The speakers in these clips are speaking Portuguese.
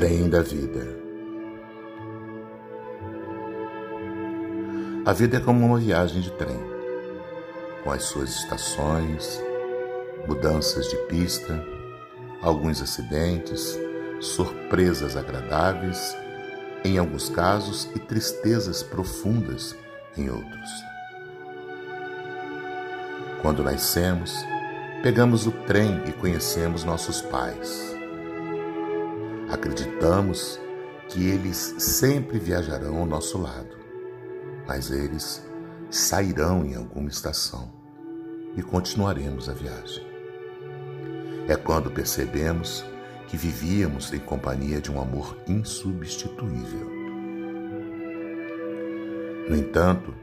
Trem da vida. A vida é como uma viagem de trem, com as suas estações, mudanças de pista, alguns acidentes, surpresas agradáveis em alguns casos e tristezas profundas em outros. Quando nascemos, pegamos o trem e conhecemos nossos pais. Acreditamos que eles sempre viajarão ao nosso lado, mas eles sairão em alguma estação e continuaremos a viagem. É quando percebemos que vivíamos em companhia de um amor insubstituível. No entanto,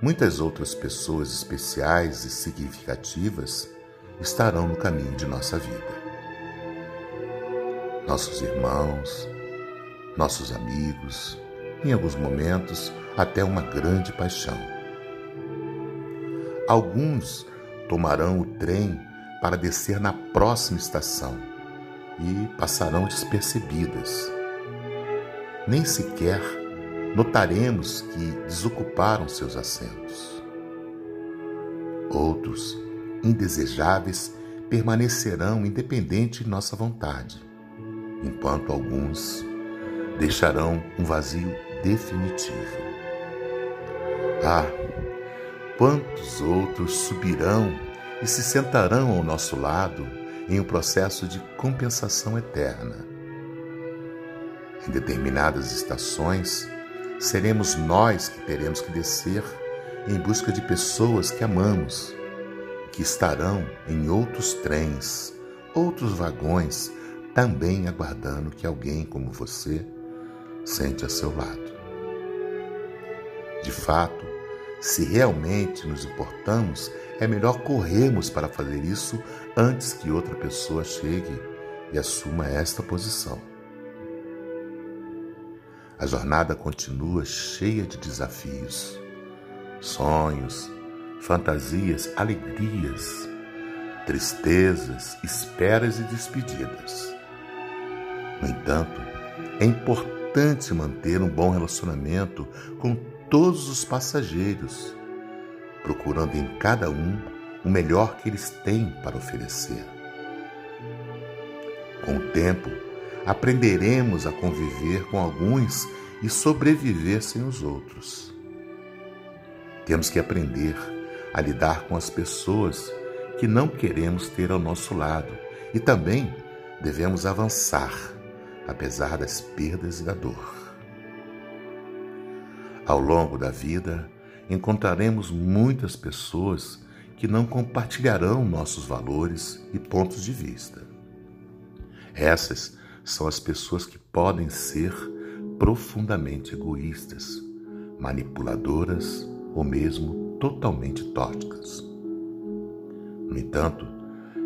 muitas outras pessoas especiais e significativas estarão no caminho de nossa vida. Nossos irmãos, nossos amigos, em alguns momentos até uma grande paixão. Alguns tomarão o trem para descer na próxima estação e passarão despercebidas. Nem sequer notaremos que desocuparam seus assentos. Outros, indesejáveis, permanecerão independente de nossa vontade, enquanto alguns deixarão um vazio definitivo. Ah, quantos outros subirão e se sentarão ao nosso lado em um processo de compensação eterna. Em determinadas estações, seremos nós que teremos que descer em busca de pessoas que amamos, que estarão em outros trens, outros vagões, também aguardando que alguém como você sente a seu lado. De fato, se realmente nos importamos, é melhor corrermos para fazer isso antes que outra pessoa chegue e assuma esta posição. A jornada continua cheia de desafios, sonhos, fantasias, alegrias, tristezas, esperas e despedidas. No entanto, é importante manter um bom relacionamento com todos os passageiros procurando em cada um o melhor que eles têm para oferecer. Com o tempo, aprenderemos a conviver com alguns e sobreviver sem os outros. Temos que aprender a lidar com as pessoas que não queremos ter ao nosso lado e também devemos avançar, apesar das perdas e da dor. Ao longo da vida, encontraremos muitas pessoas que não compartilharão nossos valores e pontos de vista. Essas são as pessoas que podem ser profundamente egoístas, manipuladoras ou mesmo totalmente tóxicas. No entanto,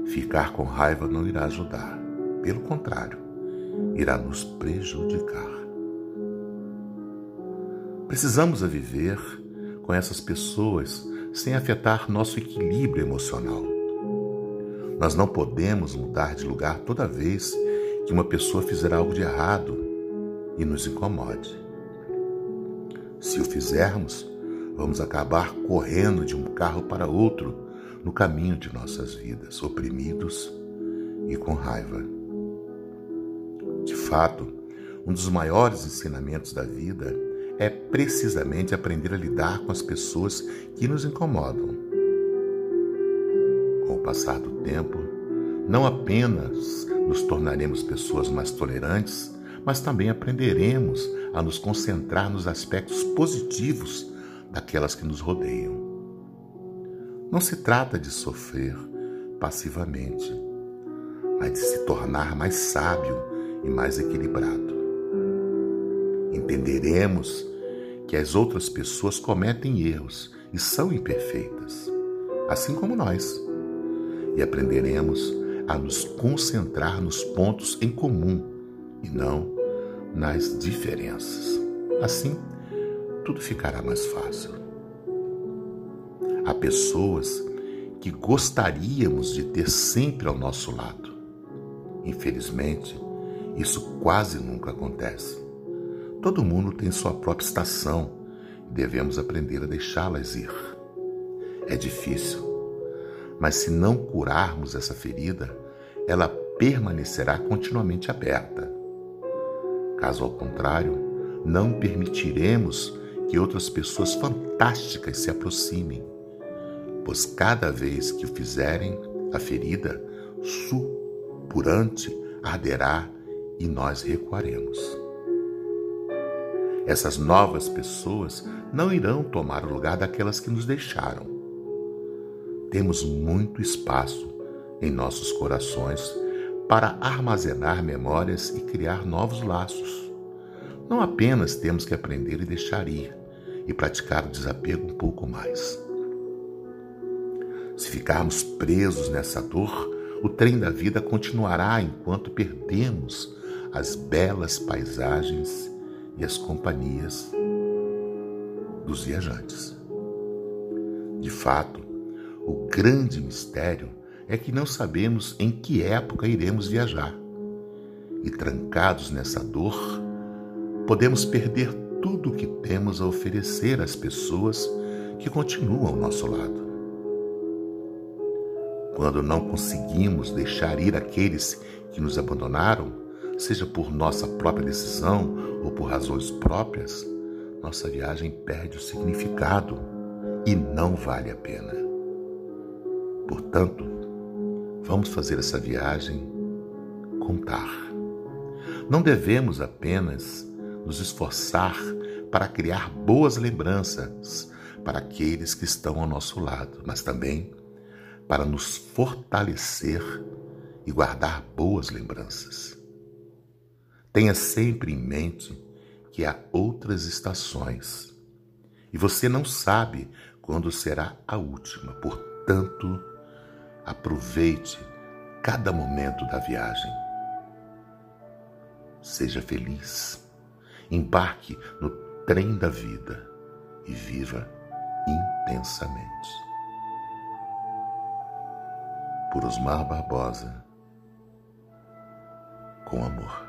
ficar com raiva não irá ajudar, pelo contrário, irá nos prejudicar. Precisamos a viver com essas pessoas sem afetar nosso equilíbrio emocional. Nós não podemos mudar de lugar toda vez que uma pessoa fizer algo de errado e nos incomode. Se o fizermos, vamos acabar correndo de um carro para outro no caminho de nossas vidas, oprimidos e com raiva. De fato, um dos maiores ensinamentos da vida é precisamente aprender a lidar com as pessoas que nos incomodam. Com o passar do tempo, não apenas nos tornaremos pessoas mais tolerantes, mas também aprenderemos a nos concentrar nos aspectos positivos daquelas que nos rodeiam. Não se trata de sofrer passivamente, mas de se tornar mais sábio e mais equilibrado. Entenderemos que as outras pessoas cometem erros e são imperfeitas, assim como nós. E aprenderemos a nos concentrar nos pontos em comum e não nas diferenças. Assim, tudo ficará mais fácil. Há pessoas que gostaríamos de ter sempre ao nosso lado. Infelizmente, Isso quase nunca acontece. Todo mundo tem sua própria estação e devemos aprender a deixá-las ir. É difícil, mas se não curarmos essa ferida, ela permanecerá continuamente aberta. Caso ao contrário, não permitiremos que outras pessoas fantásticas se aproximem, pois cada vez que o fizerem, a ferida supurante arderá e nós recuaremos. Essas novas pessoas não irão tomar o lugar daquelas que nos deixaram. Temos muito espaço em nossos corações para armazenar memórias e criar novos laços. Não apenas temos que aprender e deixar ir e praticar o desapego um pouco mais. Se ficarmos presos nessa dor, o trem da vida continuará enquanto perdemos as belas paisagens e as companhias dos viajantes. De fato, o grande mistério é que não sabemos em que época iremos viajar. E trancados nessa dor, podemos perder tudo o que temos a oferecer às pessoas que continuam ao nosso lado. Quando não conseguimos deixar ir aqueles que nos abandonaram, seja por nossa própria decisão ou por razões próprias, nossa viagem perde o significado e não vale a pena. Portanto, vamos fazer essa viagem contar. Não devemos apenas nos esforçar para criar boas lembranças para aqueles que estão ao nosso lado, mas também para nos fortalecer e guardar boas lembranças. Tenha sempre em mente que há outras estações e você não sabe quando será a última, portanto, aproveite cada momento da viagem. Seja feliz, embarque no trem da vida e viva intensamente por Osmar Barbosa, com amor.